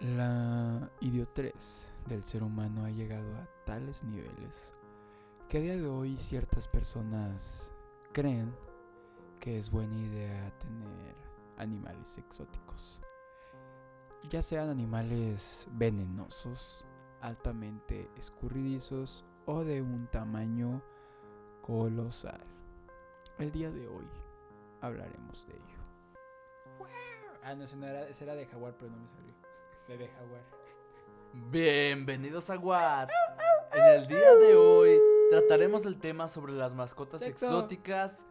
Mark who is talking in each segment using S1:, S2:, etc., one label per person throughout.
S1: La idiotez del ser humano ha llegado a tales niveles que a día de hoy ciertas personas creen que es buena idea tener animales exóticos. Ya sean animales venenosos, altamente escurridizos o de un tamaño colosal. El día de hoy hablaremos de ello. Ah, no, ese era de jaguar, pero no me salió. Bebé jaguar.
S2: Bienvenidos a Guad. En el día de hoy trataremos el tema sobre las mascotas
S1: Sexo.
S2: exóticas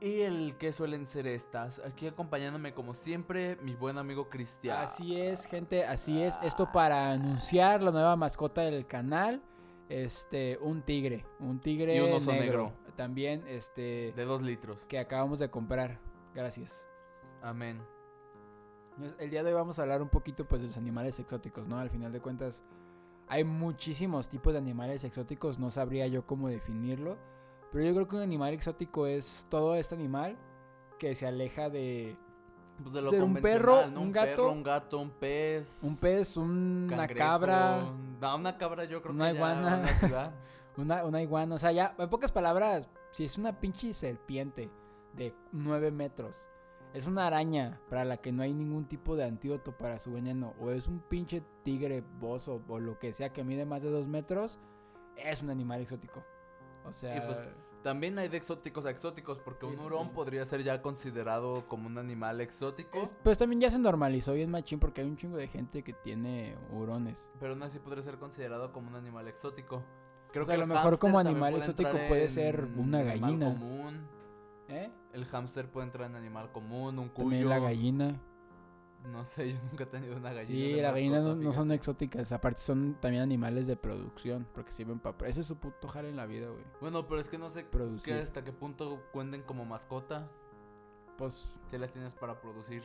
S2: y el que suelen ser estas. Aquí acompañándome como siempre mi buen amigo Cristian.
S1: Así es, gente, así es. Esto para anunciar la nueva mascota del canal. Este, un tigre, un tigre
S2: Y un oso
S1: negro.
S2: negro.
S1: También, este,
S2: De dos litros.
S1: que acabamos de comprar. Gracias.
S2: Amén.
S1: El día de hoy vamos a hablar un poquito pues de los animales exóticos, ¿no? Al final de cuentas hay muchísimos tipos de animales exóticos, no sabría yo cómo definirlo, pero yo creo que un animal exótico es todo este animal que se aleja de
S2: Pues de lo
S1: Ser un perro,
S2: ¿no?
S1: un gato,
S2: perro, un gato, un pez.
S1: un pez, una
S2: cangrejo.
S1: cabra,
S2: No, una cabra yo creo
S1: una
S2: que
S1: iguana.
S2: ciudad.
S1: una, una iguana, o sea, ya, en pocas palabras, si es una pinche serpiente de 9 metros, es una araña para la que no hay ningún tipo de antídoto para su veneno, o es un pinche tigre bozo o lo que sea que mide más de 2 metros, es un animal exótico. O sea,
S2: Y pues, También hay de exóticos a exóticos, porque
S1: Sí,
S2: un hurón
S1: sí.
S2: podría ser ya considerado como un animal exótico.
S1: es- pues también ya se normalizó bien machín porque hay un chingo de gente que tiene hurones.
S2: Pero aún así podría ser considerado como un animal exótico. Creo
S1: O sea, a
S2: que
S1: lo
S2: el
S1: mejor como animal exótico puede ser una
S2: animal
S1: gallina.
S2: común.
S1: ¿Eh?
S2: El hámster puede entrar en animal común, un cuyo.
S1: También la gallina.
S2: No sé, yo nunca he tenido una gallina.
S1: Sí, las gallinas no, no son exóticas, aparte son también animales de producción, porque sirven para... Ese es su puto jale en la vida, güey.
S2: Bueno, pero es que no sé
S1: Producir.
S2: qué, hasta qué punto cuenten como mascota.
S1: Pues,
S2: Si las tienes para producir.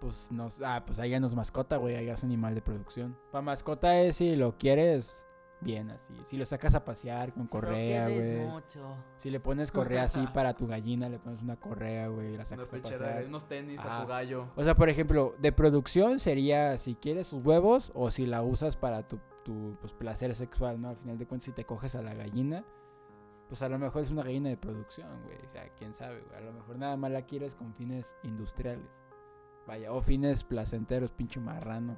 S1: pues, nos... Ah, pues ahí ya no es mascota, güey, ahí ya es animal de producción. Para mascota es si lo quieres, bien así. Si lo sacas a pasear con correa, güey.
S2: mucho.
S1: Si le pones correa así para tu gallina, le pones una correa, güey, la
S2: Una
S1: sacas a
S2: pechera,
S1: pasear.
S2: unos tenis a tu gallo.
S1: O sea, por ejemplo, de producción sería si quieres sus huevos o si la usas para tu, tu pues, placer sexual, ¿no? Al final de cuentas, si te coges a la gallina, pues a lo mejor es una gallina de producción, güey. O sea, quién sabe, güey. A lo mejor nada más la quieres con fines industriales. Vaya, o fines placenteros, pinche marrano.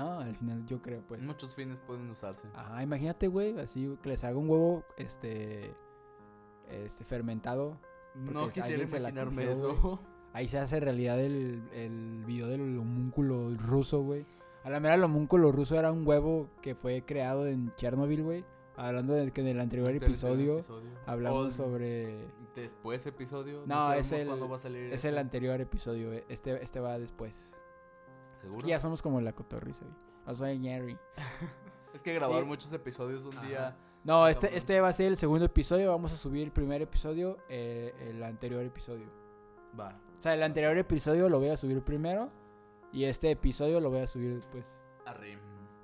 S1: No, al final yo creo, pues.
S2: Muchos fines pueden usarse.
S1: Ajá, imagínate, güey, así que les haga un huevo, este, este, fermentado.
S2: No quisiera imaginarme eso.
S1: Ahí se hace realidad el, el video del homúnculo ruso, güey. A la mera el homúnculo ruso era un huevo que fue creado en Chernobyl, güey. Hablando de que en el anterior
S2: el
S1: episodio
S2: episodio.
S1: hablamos
S2: O
S1: sobre...
S2: Después episodio.
S1: No, es el-
S2: cuándo va a salir
S1: Es
S2: este.
S1: el anterior episodio. Este, este va después. Es
S2: ¿Seguro?
S1: que ya somos como la cotorriza. O sea, Jerry.
S2: Es que grabar
S1: Sí.
S2: muchos episodios un
S1: Ajá.
S2: día.
S1: No, este,
S2: cabrón.
S1: este va a ser el segundo episodio. Vamos a subir el primer episodio, eh, el anterior episodio.
S2: Va.
S1: O sea, el anterior episodio lo voy a subir primero. Y este episodio lo voy a subir después.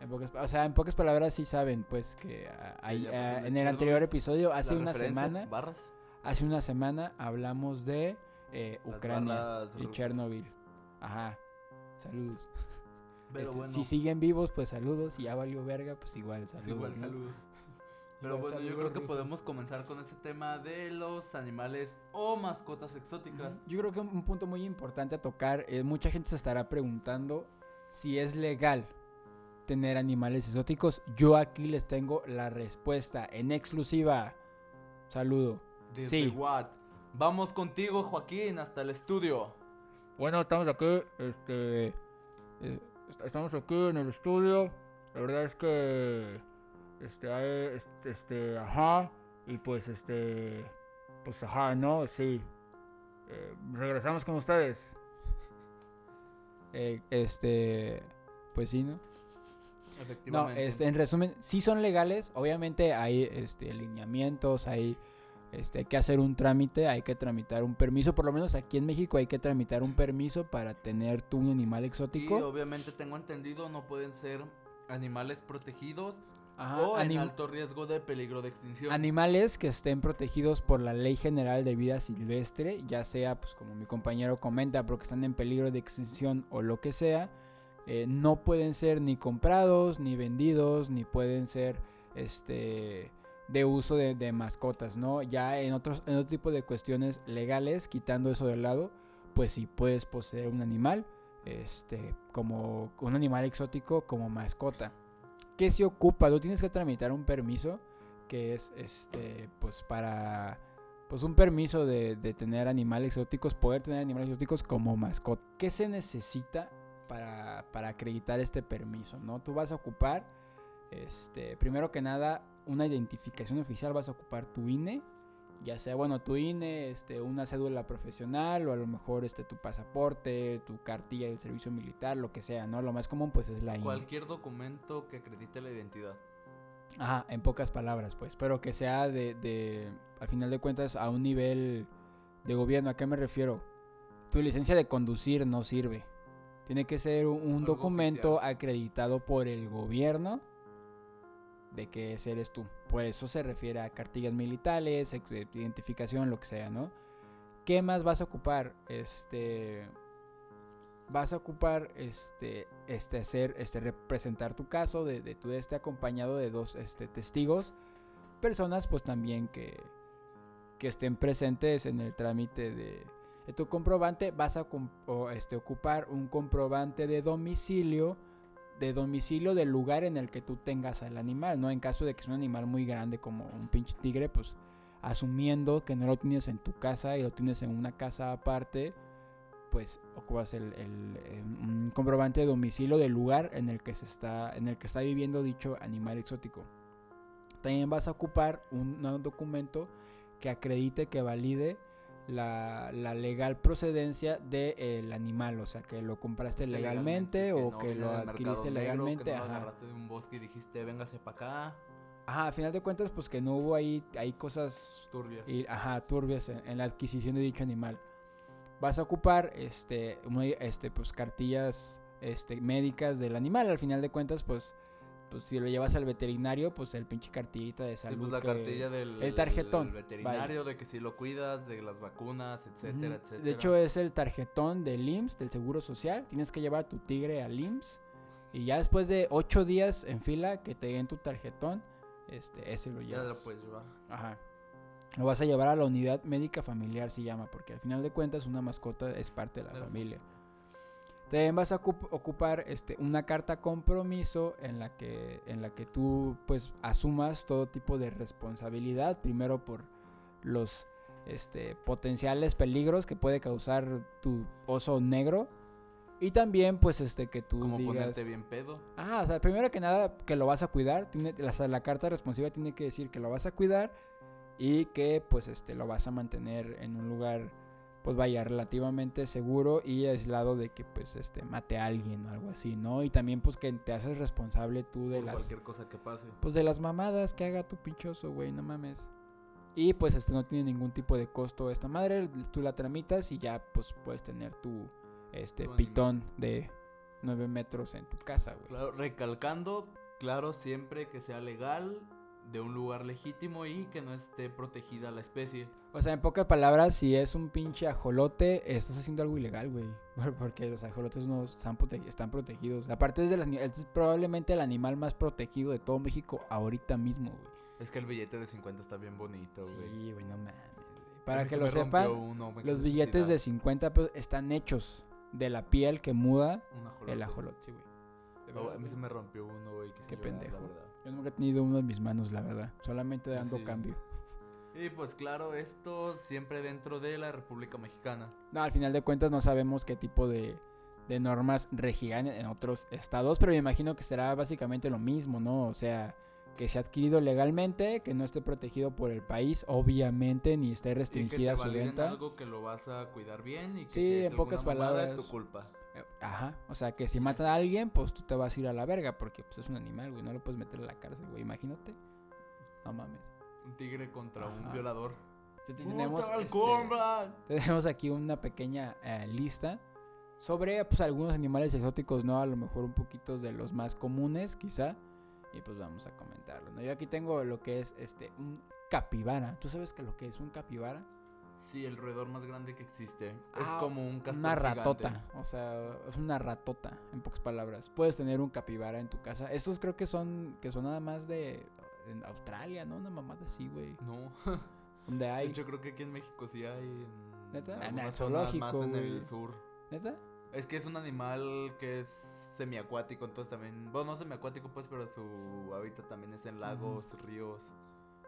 S1: En pocas, o sea, en pocas palabras sí saben, pues, que
S2: pasó
S1: ah, en el anterior episodio, hace una semana,
S2: Barras.
S1: hace una semana hablamos de eh, Ucrania y. Chernobyl. Ajá. Saludos.
S2: Pero
S1: Este,
S2: bueno.
S1: Si siguen vivos, pues saludos. Si ya valió verga, pues igual
S2: es
S1: saludos.
S2: igual,
S1: ¿no?
S2: saludos. Pero bueno, yo creo que
S1: rusos.
S2: podemos comenzar con ese tema de los animales o mascotas exóticas.
S1: Yo creo que un punto muy importante a tocar, eh, mucha gente se estará preguntando si es legal tener animales exóticos. Yo aquí les tengo la respuesta en exclusiva. Saludo.
S2: Desde
S1: Sí.
S2: What? Vamos contigo, Joaquín, hasta el estudio.
S1: Bueno, estamos aquí, este, eh, est- estamos aquí en el estudio. La verdad es que, este, hay, este, este, ajá, y pues, este, pues, ajá, ¿no? Sí. Eh, regresamos con ustedes. Eh, este, pues sí, ¿no? No,
S2: Efectivamente.
S1: este, en resumen, sí son legales. Obviamente hay este, lineamientos, hay, este, hay que hacer un trámite, hay que tramitar un permiso. Por lo menos aquí en México hay que tramitar un permiso para tener tú un animal
S2: Y
S1: exótico.
S2: obviamente tengo entendido, no pueden ser animales protegidos
S1: Ajá,
S2: o en alto riesgo de peligro de extinción.
S1: Animales que estén protegidos por la Ley General de Vida Silvestre, ya sea, pues como mi compañero comenta, porque están en peligro de extinción o lo que sea. eh, no pueden ser ni comprados, ni vendidos, ni pueden ser este de uso de, mascotas, ¿no? Ya en otros en otro tipo de cuestiones legales, quitando eso de lado, pues sí puedes poseer un animal, este, como un animal exótico como mascota. ¿Qué se ocupa? Tú tienes que tramitar un permiso que es este, pues para pues un permiso de, de tener animales exóticos, poder tener animales exóticos como mascota. ¿Qué se necesita para, para acreditar este permiso? ¿no? Tú vas a ocupar, este, primero que nada, una identificación oficial, vas a ocupar tu INE, ya sea, bueno, tu INE, este, una cédula profesional o a lo mejor este, tu pasaporte, tu cartilla del servicio militar, lo que sea, ¿no? Lo más común pues es la INE.
S2: Cualquier documento que acredite la identidad.
S1: Ajá, en pocas palabras, pues, pero que sea de, de, al final de cuentas, a un nivel de gobierno. ¿A qué me refiero? Tu licencia de conducir no sirve. Tiene que ser un, documento
S2: oficial.
S1: acreditado por el gobierno de que ese eres tú. Por eso se refiere a cartillas militares, eh, identificación, lo que sea, ¿no? ¿Qué más vas a ocupar? Este vas a ocupar este este hacer este representar tu caso de, de tú esté acompañado de dos este testigos personas pues también que que estén presentes en el trámite de, tu comprobante vas a este, ocupar un comprobante de domicilio de domicilio del lugar en el que tú tengas al animal no en caso de que es un animal muy grande como un pinche tigre pues asumiendo que no lo tienes en tu casa y lo tienes en una casa aparte pues ocupas el, el- un comprobante de domicilio del lugar en el que se está en el que está viviendo dicho animal exótico. También vas a ocupar un documento que acredite que valide la, la legal procedencia del animal, o sea, que lo compraste
S2: Este,
S1: legalmente,
S2: que
S1: o
S2: no
S1: que lo adquiriste
S2: negro,
S1: legalmente.
S2: Que no lo
S1: ajá.
S2: agarraste de un bosque y dijiste, véngase para acá.
S1: Ajá, a final de cuentas, pues que no hubo ahí, hay cosas
S2: Turbias.
S1: y, ajá, turbias en, en la adquisición de dicho animal. Vas a ocupar este, muy, este, pues, cartillas este, médicas del animal. Al final de cuentas, pues, pues si lo llevas al veterinario, pues el pinche cartillita de
S2: Sí,
S1: salud.
S2: pues la
S1: que-
S2: cartilla del
S1: el tarjetón,
S2: del veterinario, de que si lo cuidas, de las vacunas, etcétera, etcétera.
S1: De hecho, es el tarjetón del IMSS, del Seguro Social. Tienes que llevar a tu tigre al IMSS. Y ya después de ocho días en fila que te den tu tarjetón, este, ese lo
S2: ya
S1: llevas.
S2: lo puedes llevar.
S1: Ajá. Lo vas a llevar a la unidad médica familiar, se llama, porque al final de cuentas una mascota es parte de la
S2: De la
S1: familia. También vas a ocup- ocupar este, una carta compromiso en la que en la que tú pues asumas todo tipo de responsabilidad, primero por los este, potenciales peligros que puede causar tu oso negro y también pues este que tú
S2: Como
S1: digas
S2: ponerte bien pedo.
S1: Ah, o sea, primero que nada, que lo vas a cuidar. Tiene, la, o sea, la carta responsiva tiene que decir que lo vas a cuidar y que, pues, este, lo vas a mantener en un lugar, pues, vaya, relativamente seguro y aislado de que, pues, este, mate a alguien o algo así, ¿no? Y también, pues, que te haces responsable tú de
S2: por
S1: las,
S2: cualquier cosa que pase.
S1: pues, de las mamadas que haga tu pinchoso, güey, no mames. Y, pues, este, no tiene ningún tipo de costo esta madre. Tú la tramitas y ya, pues, puedes tener tu, este,
S2: Tu
S1: pitón de 9 metros en tu casa, güey.
S2: Claro, recalcando, claro, siempre que sea legal, de un lugar legítimo y que no esté protegida la especie.
S1: O sea, en pocas palabras, si es un pinche ajolote, estás haciendo algo ilegal, güey. Porque los ajolotes no están, prote- están protegidos. Aparte, es, de las es probablemente el animal más protegido de todo México ahorita mismo, güey.
S2: Es que el billete de 50 está bien bonito, güey.
S1: Sí, güey, no mames. Para que lo sepan,
S2: uno,
S1: los billetes de
S2: suicidar.
S1: 50 pesos están hechos de la piel que muda
S2: ajolote.
S1: el ajolote, sí, güey. Verdad,
S2: a mí se me rompió uno, güey.
S1: Qué
S2: llorar,
S1: pendejo. Yo nunca he tenido uno en mis manos, la verdad. Solamente dando
S2: Sí.
S1: cambio.
S2: Y pues claro, esto siempre dentro de la República Mexicana.
S1: No, al final de cuentas no sabemos qué tipo de, de normas regirán en otros estados, pero me imagino que será básicamente lo mismo, ¿no? O sea, que se ha adquirido legalmente, que no esté protegido por el país, obviamente, ni esté
S2: Y que te
S1: restringida su venta.
S2: algo que lo vas a cuidar bien y que
S1: Sí,
S2: si es
S1: en pocas
S2: mamada, es
S1: palabras.
S2: tu culpa.
S1: Ajá, o sea, que si matan a alguien, pues tú te vas a ir a la verga, porque pues es un animal, güey, no lo puedes meter a la cárcel, güey, imagínate. No mames.
S2: Un tigre contra un
S1: Ajá.
S2: violador.
S1: Te- te- Tenemos,
S2: ¡Puta, el
S1: este! Tenemos aquí una pequeña eh, lista sobre pues algunos animales exóticos, ¿no? A lo mejor un poquito de los más comunes, quizá. Y pues vamos a comentarlo, ¿no? Yo aquí tengo lo que es este un capibara. ¿Tú sabes que lo que es un capibara?
S2: Sí, el roedor más grande que existe. es
S1: Ah,
S2: como un castor
S1: Una
S2: gigante.
S1: ratota, o sea, es una ratota, en pocas palabras. Puedes tener un capibara en tu casa. Estos creo que son, que son nada más de en Australia, ¿no? Una mamada así, güey.
S2: No.
S1: Donde
S2: De
S1: hay.
S2: hecho, creo que aquí en México sí hay. En
S1: ¿Neta? En el
S2: algunas zonas más
S1: zoológico,
S2: en el sur.
S1: ¿Neta?
S2: Es que es un animal que es semiacuático, entonces también. Bueno, no semiacuático, pues, pero su hábitat también es en lagos, ríos.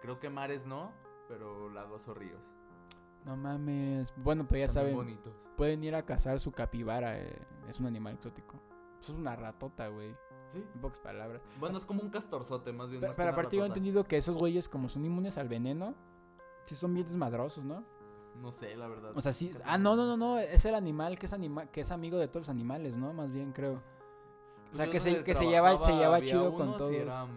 S2: Creo que mares no, pero lagos o ríos.
S1: No mames. Bueno, pues ya
S2: Están
S1: saben,
S2: bonitos.
S1: pueden ir a cazar su capibara. eh, Es un animal exótico. Eso es una ratota, güey.
S2: Sí.
S1: En pocas palabras.
S2: Bueno, es como un castorzote, más bien. Más
S1: Pero aparte yo he entendido que esos güeyes, como son inmunes al veneno, sí son bien desmadrosos, ¿no?
S2: No sé, la verdad.
S1: O sea, sí. Ah, no, no, no, no. Es el animal que es anima que es amigo de todos los animales, ¿no? Más bien creo. O
S2: Pues
S1: sea,
S2: yo
S1: que se, que se lleva, se lleva chido con todos.
S2: eran-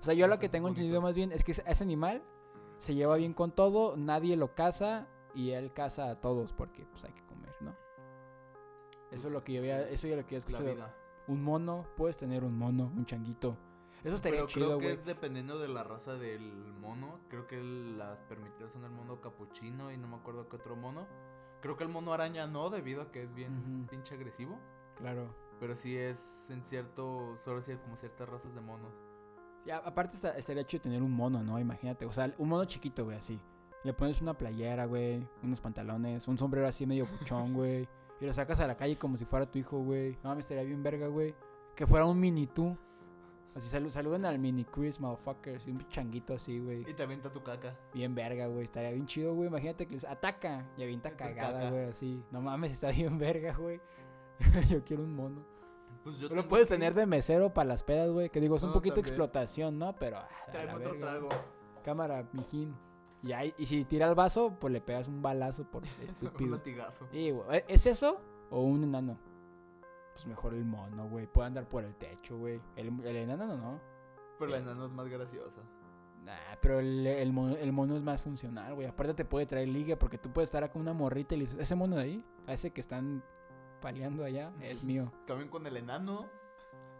S1: O sea, yo lo que tengo entendido más bien es que ese animal se lleva bien con todo, nadie lo caza y él caza a todos porque pues hay que comer, ¿no? Eso es lo que yo había,
S2: sí,
S1: eso ya lo que yo escuchado. Un mono, puedes tener un mono, un changuito. Eso estaría
S2: Pero
S1: chido,
S2: creo que es dependiendo de la raza del mono. Creo que las permitidas son el mono capuchino y no me acuerdo qué otro mono. Creo que el mono araña no, debido a que es bien pinche agresivo.
S1: Claro.
S2: Pero sí es en cierto, solo decir como ciertas razas de monos.
S1: Sí, aparte esta- estaría chido tener un mono, ¿no? Imagínate, o sea, un mono chiquito, güey, así. Le pones una playera, güey, unos pantalones, un sombrero así medio buchón, güey. Y lo sacas a la calle como si fuera tu hijo, güey. No, me estaría bien verga, güey. Que fuera un mini tú. Así salu- saluden al mini Chris, motherfuckers. Un changuito así, güey.
S2: Y te avienta tu caca.
S1: Bien verga, güey. Estaría bien chido, güey. Imagínate que les ataca y avienta cagada, güey, así. No mames, está bien verga, güey. Yo quiero un mono.
S2: Pues yo
S1: Lo puedes tener de mesero para las pedas, güey. Que digo, es un poquito
S2: también.
S1: explotación, ¿no? Pero. la
S2: otro
S1: verga.
S2: trago.
S1: Cámara, mijín. Y, ahí, y si tira el vaso, pues le pegas un balazo por
S2: Un
S1: estúpido.
S2: latigazo.
S1: Y, güey, ¿e- ¿Es eso o un enano? Pues mejor el mono, güey. Puede andar por el techo, güey. El, el enano no, no.
S2: Pero la
S1: Eh.
S2: enano es más graciosa.
S1: Nah, pero el, el, mono, el mono es más funcional, güey. Aparte te puede traer ligue porque tú puedes estar con una morrita y le dices, ese mono de ahí, a ese que están paleando allá, es mío.
S2: También con el enano.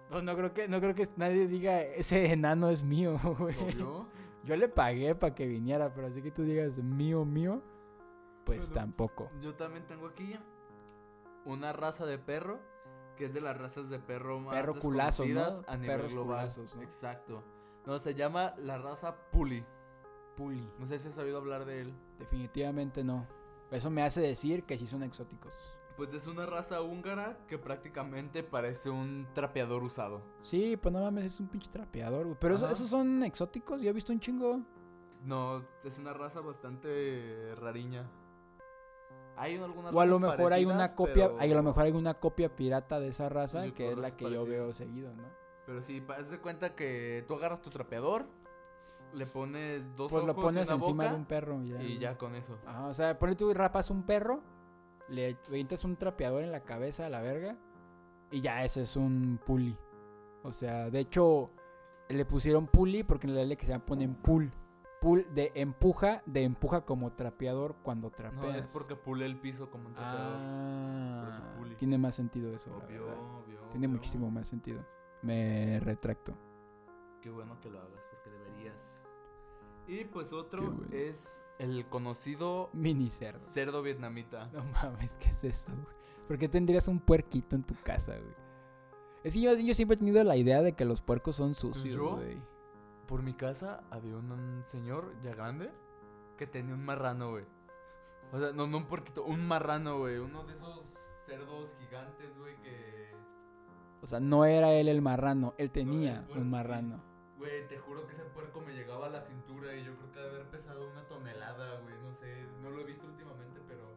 S1: Pues no creo que, no creo que nadie diga, ese enano es mío, güey. Yo le pagué para que viniera, pero así que tú digas mío, mío, pues
S2: Bueno,
S1: tampoco.
S2: Yo también tengo aquí una raza de perro que es de las razas de perro más
S1: Perro culazo, ¿no?
S2: a nivel
S1: Perros
S2: global.
S1: culazos, ¿no?
S2: Exacto. No, se llama la raza Puli.
S1: Puli.
S2: No sé si has oído hablar de él.
S1: Definitivamente no. Eso me hace decir que sí son exóticos.
S2: Pues es una raza húngara que prácticamente parece un trapeador usado.
S1: Sí, pues no mames, es un pinche trapeador, güey. Pero esos son exóticos, yo he visto un chingo.
S2: No, es una raza bastante rariña. Hay algunas
S1: O a lo mejor hay una copia,
S2: pero-
S1: hay, a lo mejor hay una copia pirata de esa raza
S2: Yo
S1: que es la que yo veo seguido, ¿no?
S2: Pero sí, haz de cuenta que tú agarras tu trapeador, le pones dos
S1: Pues lo
S2: ojos
S1: pones
S2: y una
S1: encima
S2: boca,
S1: de un perro y ya.
S2: y ya con eso.
S1: Ajá, o sea, ponle tú y rapas un perro, le avientas un trapeador en la cabeza a la verga y ya ese es un puli. O sea, de hecho, le pusieron puli porque en la ley que se llama ponen pool. Pool de empuja, de empuja como trapeador cuando trapeas.
S2: No, es porque pule el piso como un trapeador.
S1: Ah, tiene más sentido eso, la
S2: obvio,
S1: verdad.
S2: obvio.
S1: Tiene
S2: obvio.
S1: muchísimo más sentido. Me retracto.
S2: Qué bueno que lo hagas, porque deberías. Y pues otro
S1: bueno.
S2: es el conocido
S1: Mini cerdo.
S2: cerdo vietnamita.
S1: No mames, ¿qué es eso, güey? ¿Por qué tendrías un puerquito en tu casa, güey? Es que yo, yo siempre he tenido la idea de que los puercos son sucios,
S2: ¿Yo?
S1: güey.
S2: Por mi casa había un, un señor ya grande que tenía un marrano, güey. O sea, no, no un puerquito, un marrano, güey. Uno de esos cerdos gigantes, güey, que...
S1: O sea, no era él el marrano, él tenía un
S2: sí. Güey, te juro que ese puerco me llegaba a la cintura y yo creo que debe haber pesado una tonelada, güey. No sé, no lo he visto últimamente, pero...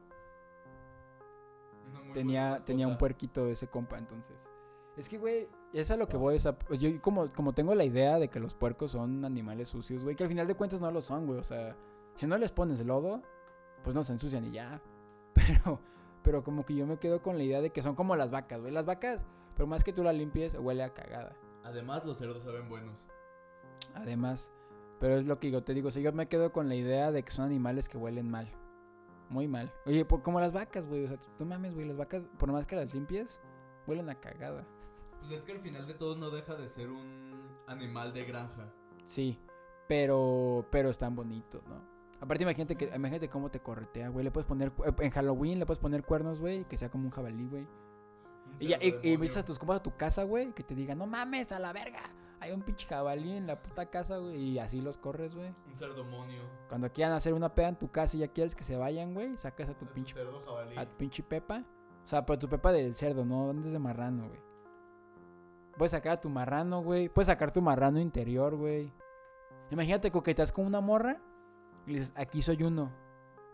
S2: buena
S1: Tenía, tenía un puerquito ese compa, entonces. Es que, güey, es a lo que voy. pues yo como, como tengo la idea de que los puercos son animales sucios, güey, que al final de cuentas no lo son, güey. O sea, si no les pones lodo, pues no se ensucian y ya. Pero, pero como que yo me quedo con la idea de que son como las vacas, güey. Las vacas, por más que tú las limpies, huele a cagada.
S2: Además, los cerdos saben buenos.
S1: Además, pero es lo que yo te digo, o sea, yo me quedo con la idea de que son animales que huelen mal. Muy mal. Oye, como las vacas, güey. O sea, tú mames, güey. Las vacas, por más que las limpies, huelen a cagada.
S2: Pues es que al final de todo no deja de ser un animal de granja.
S1: Sí, pero, pero están bonitos, ¿no? Aparte, imagínate, que, imagínate cómo te corretea, güey. Le puedes poner, en Halloween le puedes poner cuernos, güey, que sea como un jabalí, güey. Y, ya, y, y ves a tus compas a tu casa, güey, que te digan, no mames, a la verga. Hay un pinche jabalí en la puta casa, güey. Y así los corres, güey.
S2: Un cerdo monio.
S1: Cuando quieran hacer una peda en tu casa y ya quieres que se vayan, güey, sacas a tu
S2: a tu
S1: pinche,
S2: cerdo jabalí.
S1: a tu pinche pepa. O sea, pero tu pepa del cerdo, no andes de marrano, güey. Puedes sacar a tu marrano, güey. Puedes sacar tu marrano interior, güey. Imagínate coquetas con una morra y le dices, aquí soy uno.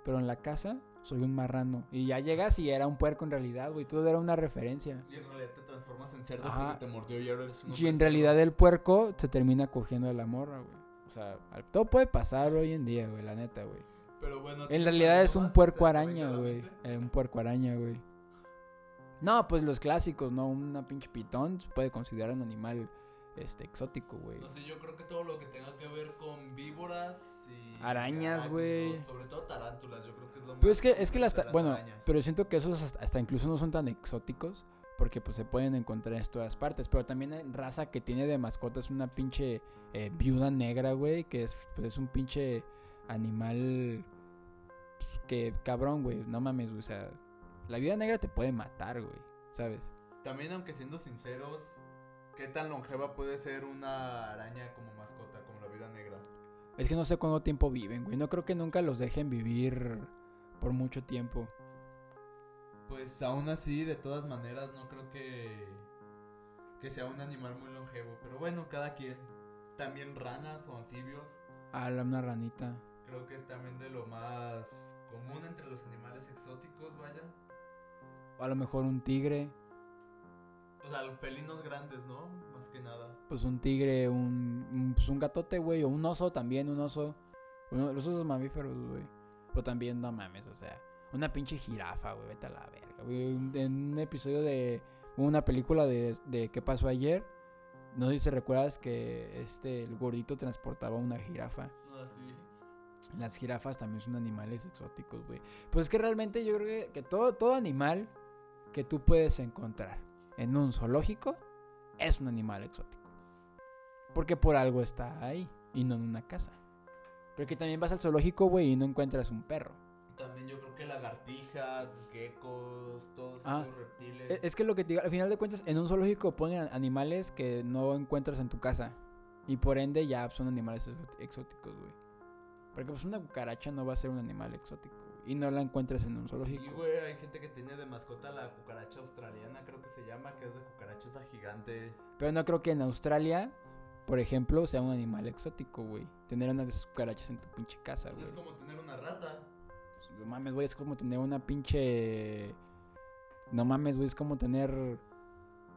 S1: Pero en la casa soy un marrano. Y ya llegas y era un puerco en realidad, güey. Todo era una referencia.
S2: Y en realidad te transformas en cerdo
S1: Ajá.
S2: porque te mordió y ahora eres un
S1: Y en realidad el puerco se termina cogiendo a la morra, güey. O sea, todo puede pasar hoy en día, güey, la neta, güey.
S2: Pero bueno,
S1: En
S2: ¿tienes
S1: realidad es un puerco araña, güey. Eh, Un puerco araña, güey. No, pues los clásicos, ¿no? Una pinche pitón se puede considerar un animal este, exótico, güey.
S2: No sé, yo creo que todo lo que tenga que ver con víboras
S1: Arañas, güey.
S2: Sobre todo tarántulas, yo creo que es lo más...
S1: Pero es que, es que las... ta- Bueno,
S2: arañas.
S1: pero siento que esos hasta, hasta incluso no son tan exóticos. Porque pues se pueden encontrar en todas partes. Pero también hay raza que tiene de mascotas una pinche eh, viuda negra, güey. Que es, pues, es un pinche animal... pues, que cabrón, güey. No mames, güey. O sea, la viuda negra te puede matar, güey. ¿Sabes?
S2: También, aunque siendo sinceros, ¿qué tan longeva puede ser una araña como mascota, como la vida negra?
S1: Es que no sé cuánto tiempo viven, güey. No creo que nunca los dejen vivir por mucho tiempo.
S2: Pues aún así, de todas maneras, no creo que, que sea un animal muy longevo. Pero bueno, cada quien. También ranas o anfibios.
S1: A la una ranita.
S2: Creo que es también de lo más común entre los animales exóticos, vaya.
S1: O a lo mejor un tigre.
S2: O sea, los felinos grandes, ¿no? Más que nada.
S1: Pues un tigre, un, un, pues un gatote, güey. O un oso también, un oso. Uno- los osos mamíferos, güey. O también, no mames, o sea. Una pinche jirafa, güey. Vete a la verga, güey. En un episodio de una película de, de ¿Qué pasó ayer? No sé si recuerdas que este, el gordito transportaba una jirafa.
S2: Así.
S1: Las jirafas también son animales exóticos, güey. Pues es que realmente yo creo que, que todo, todo animal que tú puedes encontrar en un zoológico es un animal exótico. Porque por algo está ahí y no en una casa. Porque también vas al zoológico, güey, y no encuentras un perro.
S2: También yo creo que lagartijas, geckos, todos
S1: Ah,
S2: estos reptiles.
S1: E- Es que lo que te digo, al final de cuentas, en un zoológico ponen animales que no encuentras en tu casa. Y por ende ya son animales exó- exóticos, güey. Porque pues una cucaracha no va a ser un animal exótico. Y no la encuentras en un zoológico.
S2: Sí, güey, hay gente que tiene de mascota la cucaracha australiana, creo que se llama, que es de cucaracha esa gigante.
S1: Pero no creo que en Australia, por ejemplo, sea un animal exótico, güey. Tener unas de esas cucarachas en tu pinche casa,
S2: Pues
S1: güey.
S2: es como tener una rata.
S1: No mames, güey, es como tener una pinche... No mames, güey, es como tener...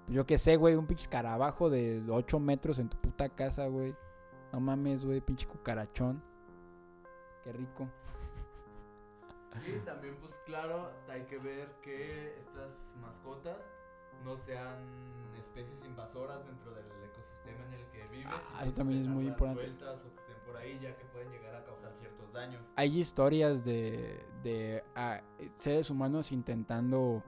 S1: Yo qué sé, güey, un pinche escarabajo de 8 metros en tu puta casa, güey. No mames, güey, pinche cucarachón. Qué rico.
S2: Y también, pues claro, hay que ver que estas mascotas no sean especies invasoras dentro del ecosistema en el que vives.
S1: Ah,
S2: y
S1: eso también es muy importante.
S2: sueltas o que estén por ahí, ya que pueden llegar a causar ciertos daños.
S1: Hay historias de, de ah, seres humanos intentando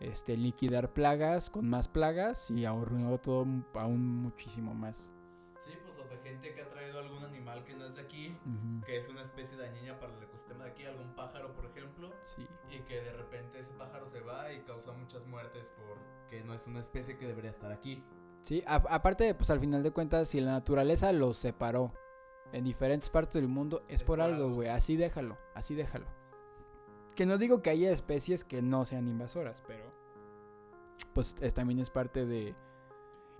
S1: este, liquidar plagas con más plagas y arruinó todo aún muchísimo más.
S2: Gente que ha traído algún animal que no es de aquí,
S1: Ujú,
S2: que es una especie dañina para el ecosistema de aquí, algún pájaro, por ejemplo.
S1: Sí.
S2: Y que de repente ese pájaro se va y causa muchas muertes porque no es una especie que debería estar aquí.
S1: Sí, a- aparte, pues al final de cuentas, si la naturaleza los separó en diferentes partes del mundo, es,
S2: Es
S1: por algo. güey. Así déjalo, así déjalo. Que no digo que haya especies que no sean invasoras, pero pues es- también es parte de...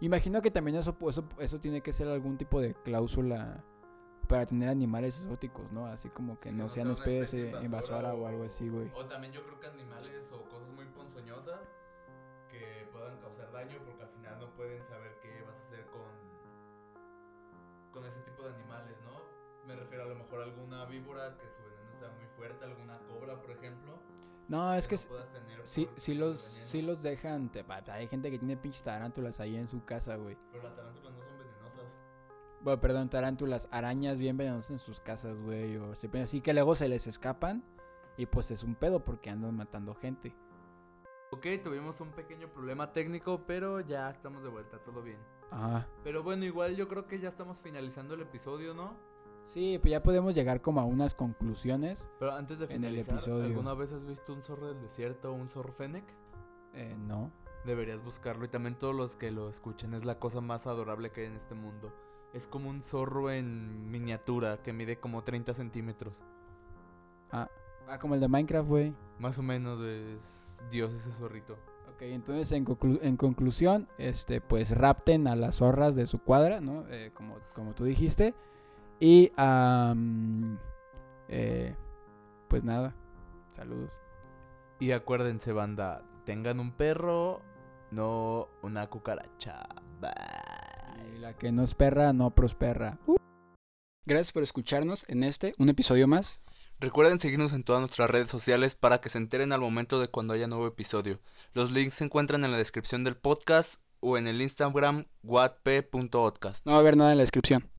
S1: Imagino que también eso, eso, eso tiene que ser algún tipo de cláusula para tener animales exóticos, ¿no? Así como que
S2: Sí,
S1: no sean
S2: sea
S1: una
S2: una
S1: especie, invasora o algo así, güey.
S2: O también yo creo que animales o cosas muy ponzoñosas que puedan causar daño porque al final no pueden saber qué vas a hacer con, con ese tipo de animales, ¿no? Me refiero a lo mejor a alguna víbora que su veneno sea muy fuerte, alguna cobra, por ejemplo.
S1: No, es que
S2: tener
S1: sí,
S2: por-
S1: sí
S2: por
S1: los, sí los dejan. te- hay gente que tiene pinches tarántulas ahí en su casa, güey.
S2: Pero las tarántulas no son venenosas.
S1: Bueno, perdón, tarántulas, arañas bien venenosas en sus casas, güey. O así que luego se les escapan. Y pues es un pedo porque andan matando gente.
S2: Ok, tuvimos un pequeño problema técnico, pero ya estamos de vuelta, todo bien.
S1: Ajá.
S2: Pero bueno, igual yo creo que ya estamos finalizando el episodio, ¿no?
S1: Sí, pues ya podemos llegar como a unas conclusiones.
S2: Pero antes de finalizar,
S1: episodio.
S2: ¿alguna vez has visto un zorro del desierto o un zorro fennec?
S1: Eh, no.
S2: Deberías buscarlo y también todos los que lo escuchen. Es la cosa más adorable que hay en este mundo. Es como un zorro en miniatura que mide como 30 centímetros.
S1: Ah, ah, como el de Minecraft, güey.
S2: Más o menos es Dios ese zorrito.
S1: Ok, entonces en, conclu- en conclusión, este, pues rapten a las zorras de su cuadra, ¿no? Eh, como, como tú dijiste. Y, eh, pues nada, saludos.
S2: Y acuérdense, banda, tengan un perro, no una cucaracha. Bye.
S1: Y la que no es perra, no prospera. Gracias por escucharnos en este, un episodio más.
S2: Recuerden seguirnos en todas nuestras redes sociales para que se enteren al momento de cuando haya nuevo episodio. Los links se encuentran en la descripción del podcast o en el Instagram wattp.podcast.
S1: No va a haber nada en la descripción.